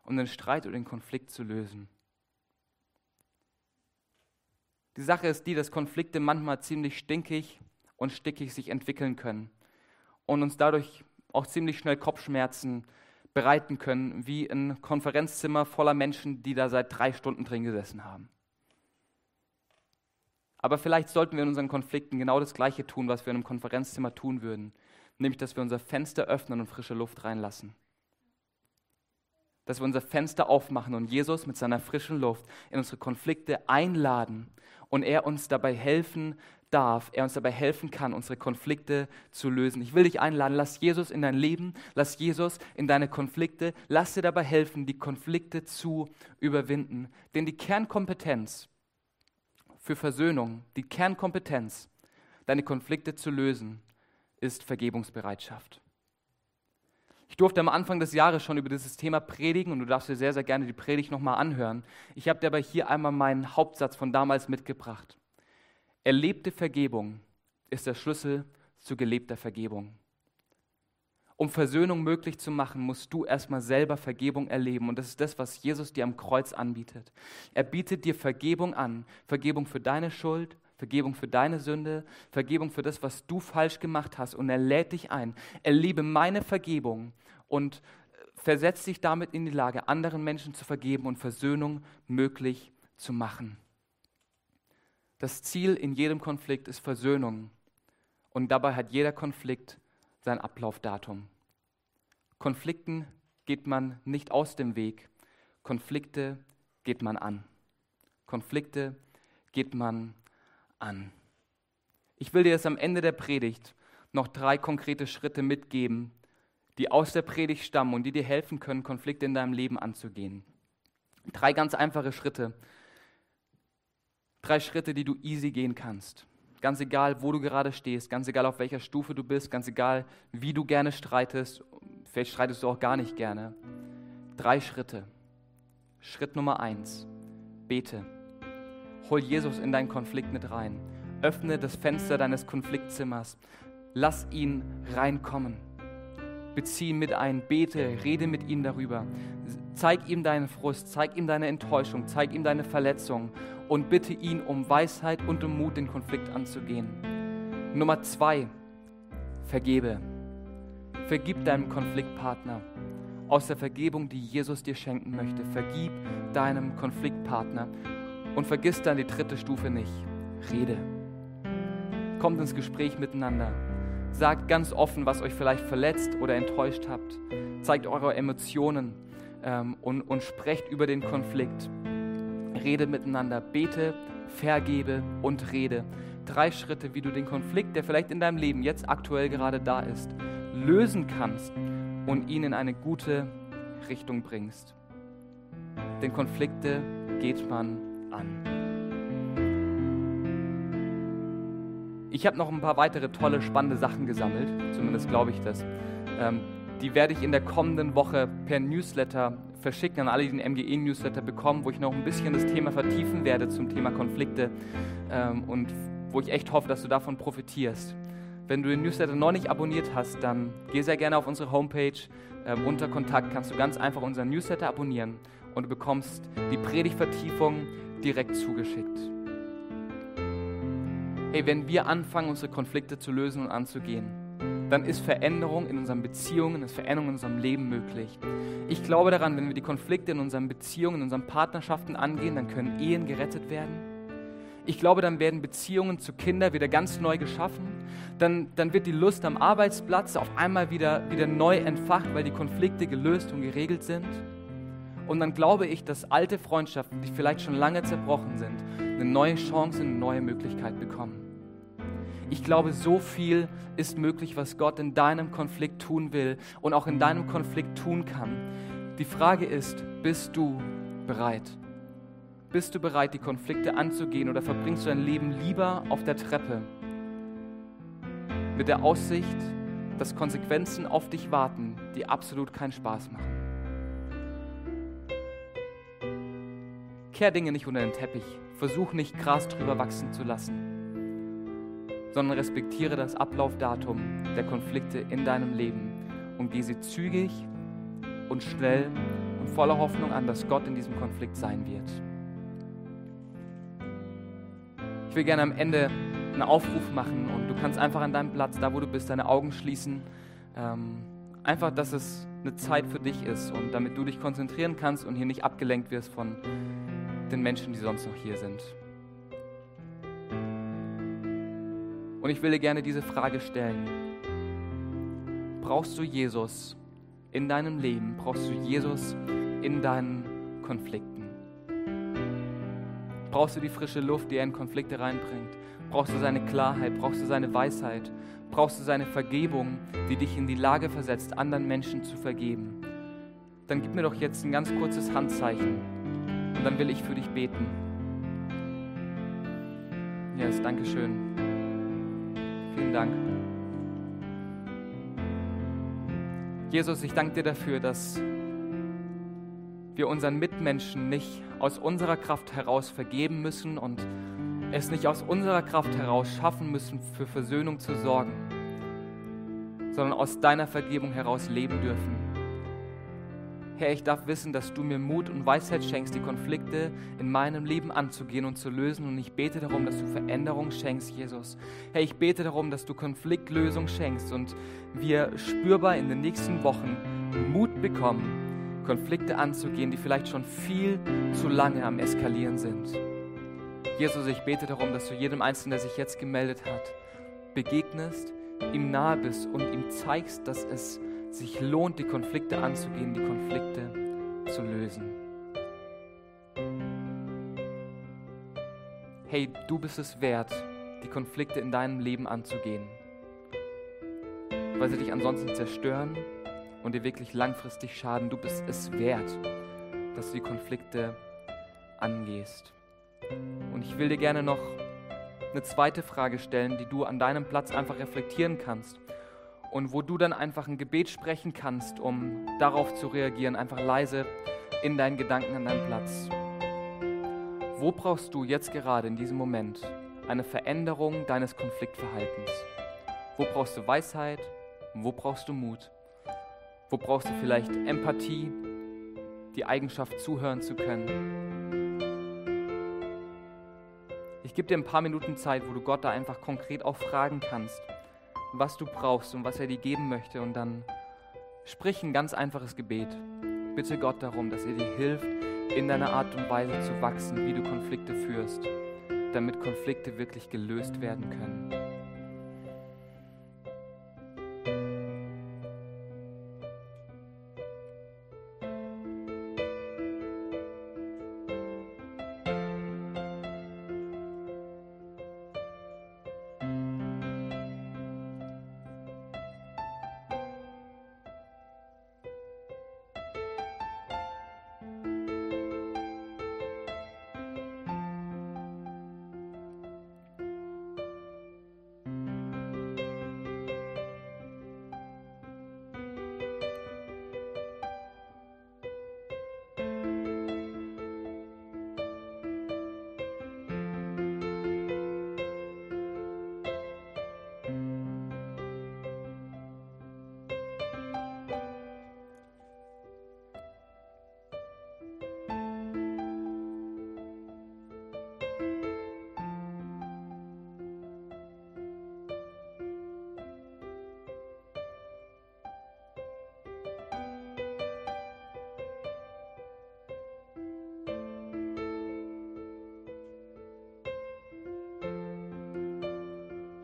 um den Streit oder den Konflikt zu lösen. Die Sache ist die, dass Konflikte manchmal ziemlich stinkig und stickig sich entwickeln können und uns dadurch auch ziemlich schnell Kopfschmerzen bereiten können, wie ein Konferenzzimmer voller Menschen, die da seit drei Stunden drin gesessen haben. Aber vielleicht sollten wir in unseren Konflikten genau das Gleiche tun, was wir in einem Konferenzzimmer tun würden, nämlich dass wir unser Fenster öffnen und frische Luft reinlassen. Dass wir unser Fenster aufmachen und Jesus mit seiner frischen Luft in unsere Konflikte einladen und er uns dabei helfen darf, er uns dabei helfen kann, unsere Konflikte zu lösen. Ich will dich einladen, lass Jesus in dein Leben, lass Jesus in deine Konflikte, lass dir dabei helfen, die Konflikte zu überwinden. Denn die Kernkompetenz für Versöhnung, die Kernkompetenz, deine Konflikte zu lösen, ist Vergebungsbereitschaft. Ich durfte am Anfang des Jahres schon über dieses Thema predigen und du darfst dir sehr, sehr gerne die Predigt nochmal anhören. Ich habe dir aber hier einmal meinen Hauptsatz von damals mitgebracht. Erlebte Vergebung ist der Schlüssel zu gelebter Vergebung. Um Versöhnung möglich zu machen, musst du erstmal selber Vergebung erleben. Und das ist das, was Jesus dir am Kreuz anbietet. Er bietet dir Vergebung an. Vergebung für deine Schuld, Vergebung für deine Sünde, Vergebung für das, was du falsch gemacht hast. Und er lädt dich ein. Erlebe meine Vergebung und versetz dich damit in die Lage, anderen Menschen zu vergeben und Versöhnung möglich zu machen. Das Ziel in jedem Konflikt ist Versöhnung. Und dabei hat jeder Konflikt sein Ablaufdatum. Konflikten geht man nicht aus dem Weg. Konflikte geht man an. Konflikte geht man an. Ich will dir jetzt am Ende der Predigt noch drei konkrete Schritte mitgeben, die aus der Predigt stammen und die dir helfen können, Konflikte in deinem Leben anzugehen. Drei ganz einfache Schritte. Drei Schritte, die du easy gehen kannst. Ganz egal, wo du gerade stehst, ganz egal, auf welcher Stufe du bist, ganz egal, wie du gerne streitest, vielleicht streitest du auch gar nicht gerne. Drei Schritte. Schritt Nummer eins, bete. Hol Jesus in deinen Konflikt mit rein. Öffne das Fenster deines Konfliktzimmers. Lass ihn reinkommen. Bezieh ihn mit ein, bete, rede mit ihm darüber. Zeig ihm deinen Frust, zeig ihm deine Enttäuschung, zeig ihm deine Verletzung und bitte ihn um Weisheit und um Mut, den Konflikt anzugehen. Nummer zwei, vergebe. Vergib deinem Konfliktpartner aus der Vergebung, die Jesus dir schenken möchte. Vergib deinem Konfliktpartner und vergiss dann die dritte Stufe nicht. Rede. Kommt ins Gespräch miteinander. Sagt ganz offen, was euch vielleicht verletzt oder enttäuscht habt. Zeigt eure Emotionen ähm, und, und sprecht über den Konflikt. Rede miteinander. Bete, vergebe und rede. Drei Schritte, wie du den Konflikt, der vielleicht in deinem Leben jetzt aktuell gerade da ist, lösen kannst und ihn in eine gute Richtung bringst. Denn Konflikte geht man an. Ich habe noch ein paar weitere tolle, spannende Sachen gesammelt, zumindest glaube ich das. Ähm, die werde ich in der kommenden Woche per Newsletter verschicken an alle, die den MGE-Newsletter bekommen, wo ich noch ein bisschen das Thema vertiefen werde zum Thema Konflikte ähm, und wo ich echt hoffe, dass du davon profitierst. Wenn du den Newsletter noch nicht abonniert hast, dann geh sehr gerne auf unsere Homepage. Ähm, unter Kontakt kannst du ganz einfach unseren Newsletter abonnieren und du bekommst die Predigtvertiefung direkt zugeschickt. Hey, wenn wir anfangen, unsere Konflikte zu lösen und anzugehen, dann ist Veränderung in unseren Beziehungen, ist Veränderung in unserem Leben möglich. Ich glaube daran, wenn wir die Konflikte in unseren Beziehungen, in unseren Partnerschaften angehen, dann können Ehen gerettet werden. Ich glaube, dann werden Beziehungen zu Kindern wieder ganz neu geschaffen. Dann, dann wird die Lust am Arbeitsplatz auf einmal wieder, wieder neu entfacht, weil die Konflikte gelöst und geregelt sind. Und dann glaube ich, dass alte Freundschaften, die vielleicht schon lange zerbrochen sind, eine neue Chance, eine neue Möglichkeit bekommen. Ich glaube, so viel ist möglich, was Gott in deinem Konflikt tun will und auch in deinem Konflikt tun kann. Die Frage ist, bist du bereit? Bist du bereit, die Konflikte anzugehen oder verbringst du dein Leben lieber auf der Treppe mit der Aussicht, dass Konsequenzen auf dich warten, die absolut keinen Spaß machen? Kehr Dinge nicht unter den Teppich. Versuch nicht Gras drüber wachsen zu lassen, sondern respektiere das Ablaufdatum der Konflikte in deinem Leben und geh sie zügig und schnell und voller Hoffnung an, dass Gott in diesem Konflikt sein wird. Ich will gerne am Ende einen Aufruf machen und du kannst einfach an deinem Platz, da wo du bist, deine Augen schließen. Ähm, einfach, dass es eine Zeit für dich ist und damit du dich konzentrieren kannst und hier nicht abgelenkt wirst von den Menschen, die sonst noch hier sind. Und ich will dir gerne diese Frage stellen. Brauchst du Jesus in deinem Leben? Brauchst du Jesus in deinen Konflikten? Brauchst du die frische Luft, die er in Konflikte reinbringt? Brauchst du seine Klarheit? Brauchst du seine Weisheit? Brauchst du seine Vergebung, die dich in die Lage versetzt, anderen Menschen zu vergeben? Dann gib mir doch jetzt ein ganz kurzes Handzeichen und dann will ich für dich beten. Yes, danke schön. Vielen Dank. Jesus, ich danke dir dafür, dass wir unseren Mitmenschen nicht aus unserer Kraft heraus vergeben müssen und es nicht aus unserer Kraft heraus schaffen müssen, für Versöhnung zu sorgen, sondern aus deiner Vergebung heraus leben dürfen. Herr, ich darf wissen, dass du mir Mut und Weisheit schenkst, die Konflikte in meinem Leben anzugehen und zu lösen. Und ich bete darum, dass du Veränderung schenkst, Jesus. Herr, ich bete darum, dass du Konfliktlösung schenkst und wir spürbar in den nächsten Wochen Mut bekommen, Konflikte anzugehen, die vielleicht schon viel zu lange am Eskalieren sind. Jesus, ich bete darum, dass du jedem Einzelnen, der sich jetzt gemeldet hat, begegnest, ihm nahe bist und ihm zeigst, dass es sich lohnt, die Konflikte anzugehen, die Konflikte zu lösen. Hey, du bist es wert, die Konflikte in deinem Leben anzugehen, weil sie dich ansonsten zerstören und dir wirklich langfristig schaden. Du bist es wert, dass du die Konflikte angehst. Und ich will dir gerne noch eine zweite Frage stellen, die du an deinem Platz einfach reflektieren kannst und wo du dann einfach ein Gebet sprechen kannst, um darauf zu reagieren, einfach leise in deinen Gedanken an deinem Platz. Wo brauchst du jetzt gerade in diesem Moment eine Veränderung deines Konfliktverhaltens? Wo brauchst du Weisheit? Wo brauchst du Mut? Wo brauchst du vielleicht Empathie, die Eigenschaft zuhören zu können? Ich gebe dir ein paar Minuten Zeit, wo du Gott da einfach konkret auch fragen kannst was du brauchst und was er dir geben möchte. Und dann sprich ein ganz einfaches Gebet. Bitte Gott darum, dass er dir hilft, in deiner Art und Weise zu wachsen, wie du Konflikte führst, damit Konflikte wirklich gelöst werden können.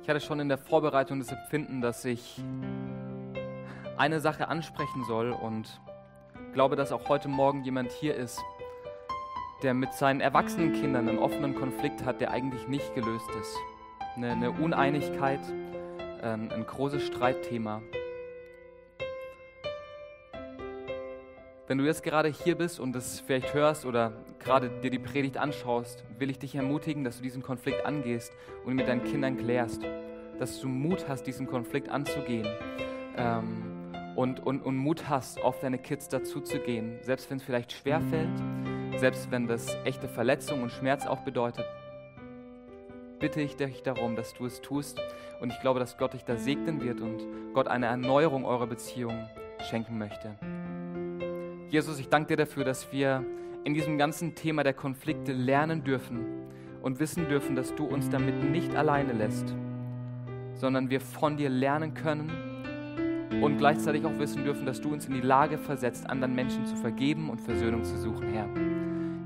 Ich hatte schon in der Vorbereitung das Empfinden, dass ich eine Sache ansprechen soll und glaube, dass auch heute Morgen jemand hier ist, der mit seinen erwachsenen Kindern einen offenen Konflikt hat, der eigentlich nicht gelöst ist. Eine, eine Uneinigkeit, ähm, ein großes Streitthema. wenn du jetzt gerade hier bist und das vielleicht hörst oder gerade dir die Predigt anschaust, will ich dich ermutigen, dass du diesen Konflikt angehst und mit deinen Kindern klärst. Dass du Mut hast, diesen Konflikt anzugehen. Ähm, und, und, und Mut hast, auf deine Kids dazuzugehen. Selbst wenn es vielleicht schwer fällt, selbst wenn das echte Verletzung und Schmerz auch bedeutet, bitte ich dich darum, dass du es tust. Und ich glaube, dass Gott dich da segnen wird und Gott eine Erneuerung eurer Beziehung schenken möchte. Jesus, ich danke dir dafür, dass wir in diesem ganzen Thema der Konflikte lernen dürfen und wissen dürfen, dass du uns damit nicht alleine lässt, sondern wir von dir lernen können und gleichzeitig auch wissen dürfen, dass du uns in die Lage versetzt, anderen Menschen zu vergeben und Versöhnung zu suchen, Herr.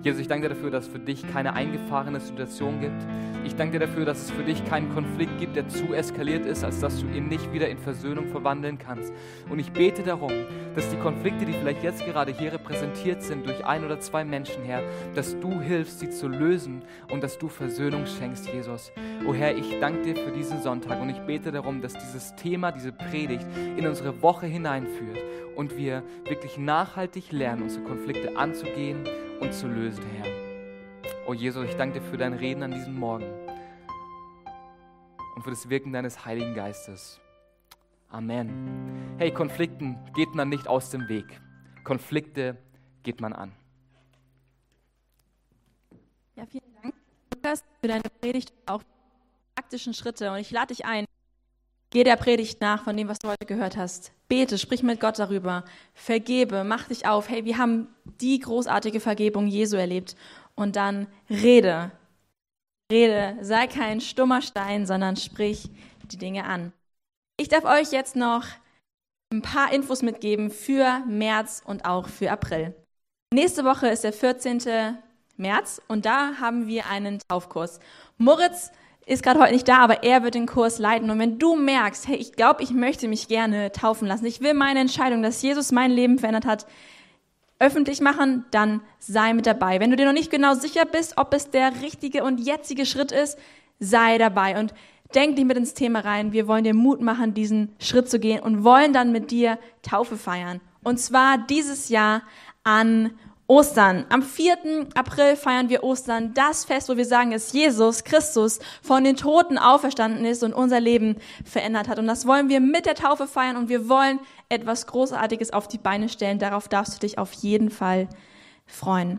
Jesus, ich danke dir dafür, dass es für dich keine eingefahrene Situation gibt. Ich danke dir dafür, dass es für dich keinen Konflikt gibt, der zu eskaliert ist, als dass du ihn nicht wieder in Versöhnung verwandeln kannst. Und ich bete darum, dass die Konflikte, die vielleicht jetzt gerade hier repräsentiert sind durch ein oder zwei Menschen, Herr, dass du hilfst, sie zu lösen und dass du Versöhnung schenkst, Jesus. Oh Herr, ich danke dir für diesen Sonntag und ich bete darum, dass dieses Thema, diese Predigt in unsere Woche hineinführt und wir wirklich nachhaltig lernen, unsere Konflikte anzugehen und zu lösen, Herr. Oh Jesus, ich danke dir für dein Reden an diesem Morgen und für das Wirken deines Heiligen Geistes. Amen. Hey, Konflikten geht man nicht aus dem Weg. Konflikte geht man an. Ja, vielen Dank, Lukas, für deine Predigt und auch praktischen Schritte. Und ich lade dich ein, geh der Predigt nach von dem, was du heute gehört hast. Bete, sprich mit Gott darüber. Vergebe, mach dich auf. Hey, wir haben die großartige Vergebung Jesu erlebt. Und dann rede. Rede, sei kein stummer Stein, sondern sprich die Dinge an. Ich darf euch jetzt noch ein paar Infos mitgeben für März und auch für April. Nächste Woche ist der 14. März und da haben wir einen Taufkurs. Moritz ist gerade heute nicht da, aber er wird den Kurs leiten. Und wenn du merkst, hey, ich glaube, ich möchte mich gerne taufen lassen, ich will meine Entscheidung, dass Jesus mein Leben verändert hat, öffentlich machen, dann sei mit dabei. Wenn du dir noch nicht genau sicher bist, ob es der richtige und jetzige Schritt ist, sei dabei und denk dich mit ins Thema rein. Wir wollen dir Mut machen, diesen Schritt zu gehen und wollen dann mit dir Taufe feiern. Und zwar dieses Jahr an Ostern. Am 4. April feiern wir Ostern, das Fest, wo wir sagen, dass Jesus Christus von den Toten auferstanden ist und unser Leben verändert hat. Und das wollen wir mit der Taufe feiern und wir wollen etwas Großartiges auf die Beine stellen. Darauf darfst du dich auf jeden Fall freuen.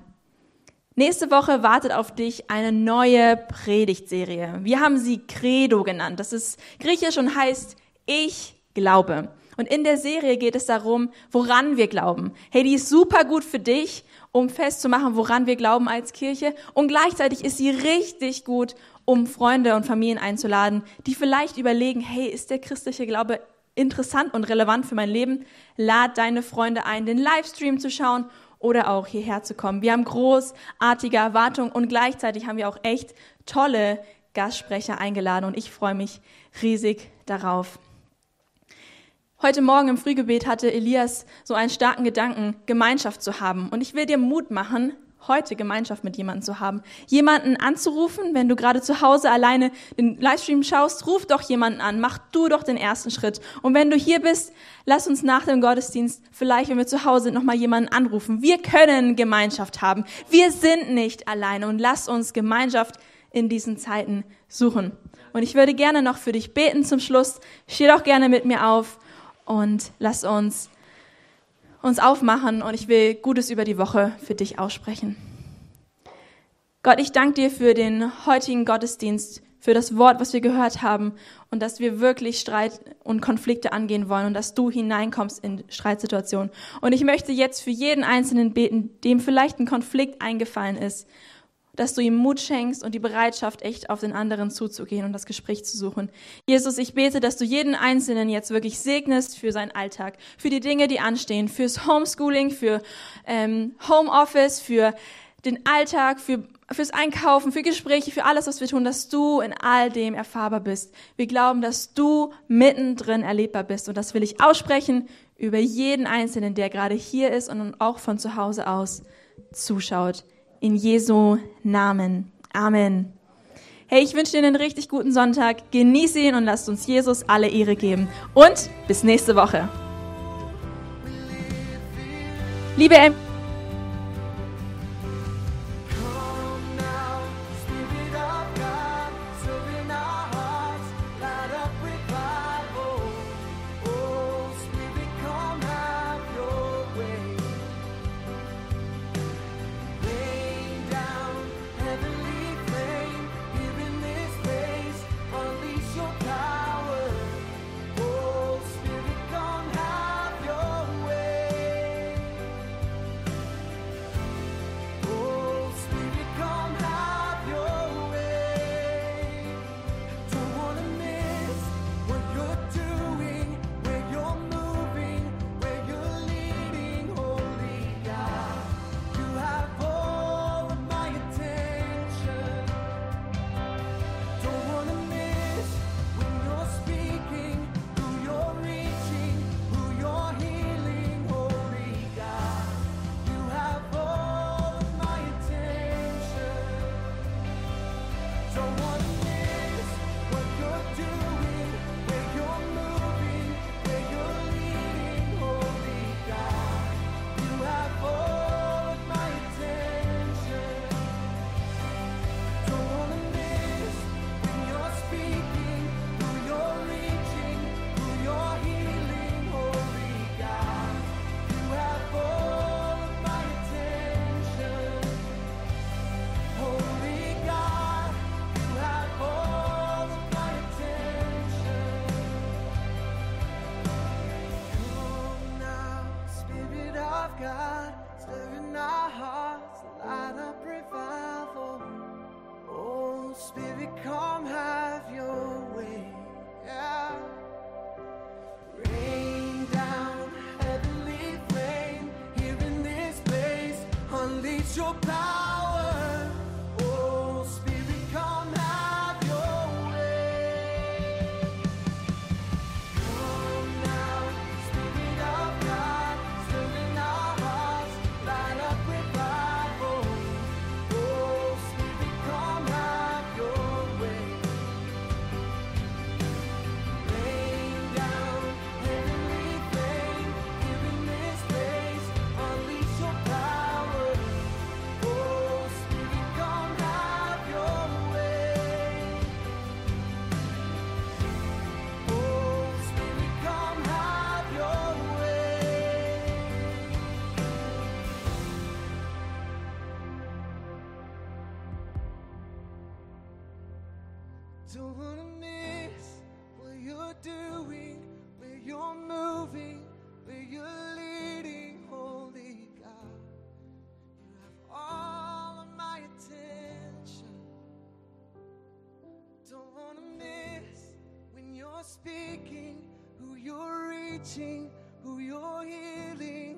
Nächste Woche wartet auf dich eine neue Predigtserie. Wir haben sie Credo genannt. Das ist griechisch und heißt Ich glaube. Und in der Serie geht es darum, woran wir glauben. Hey, die ist super gut für dich, um festzumachen, woran wir glauben als Kirche. Und gleichzeitig ist sie richtig gut, um Freunde und Familien einzuladen, die vielleicht überlegen, hey, ist der christliche Glaube interessant und relevant für mein Leben? Lad deine Freunde ein, den Livestream zu schauen oder auch hierher zu kommen. Wir haben großartige Erwartungen und gleichzeitig haben wir auch echt tolle Gastsprecher eingeladen und ich freue mich riesig darauf. Heute Morgen im Frühgebet hatte Elias so einen starken Gedanken, Gemeinschaft zu haben. Und ich will dir Mut machen, heute Gemeinschaft mit jemandem zu haben. Jemanden anzurufen, wenn du gerade zu Hause alleine den Livestream schaust, ruf doch jemanden an, mach du doch den ersten Schritt. Und wenn du hier bist, lass uns nach dem Gottesdienst vielleicht, wenn wir zu Hause sind, nochmal jemanden anrufen. Wir können Gemeinschaft haben. Wir sind nicht alleine und lass uns Gemeinschaft in diesen Zeiten suchen. Und ich würde gerne noch für dich beten zum Schluss. Steh doch gerne mit mir auf und lass uns uns aufmachen und ich will Gutes über die Woche für dich aussprechen. Gott, ich danke dir für den heutigen Gottesdienst, für das Wort, was wir gehört haben und dass wir wirklich Streit und Konflikte angehen wollen und dass du hineinkommst in Streitsituationen. Und ich möchte jetzt für jeden Einzelnen beten, dem vielleicht ein Konflikt eingefallen ist dass du ihm Mut schenkst und die Bereitschaft, echt auf den anderen zuzugehen und das Gespräch zu suchen. Jesus, ich bete, dass du jeden Einzelnen jetzt wirklich segnest für seinen Alltag, für die Dinge, die anstehen, fürs Homeschooling, für ähm, Homeoffice, für den Alltag, für fürs Einkaufen, für Gespräche, für alles, was wir tun, dass du in all dem erfahrbar bist. Wir glauben, dass du mittendrin erlebbar bist und das will ich aussprechen über jeden Einzelnen, der gerade hier ist und auch von zu Hause aus zuschaut in Jesu Namen. Amen. Hey, ich wünsche dir einen richtig guten Sonntag. Genieße ihn und lasst uns Jesus alle Ehre geben. Und bis nächste Woche. Liebe M Spirit, come have your speaking, who you're reaching, who you're healing.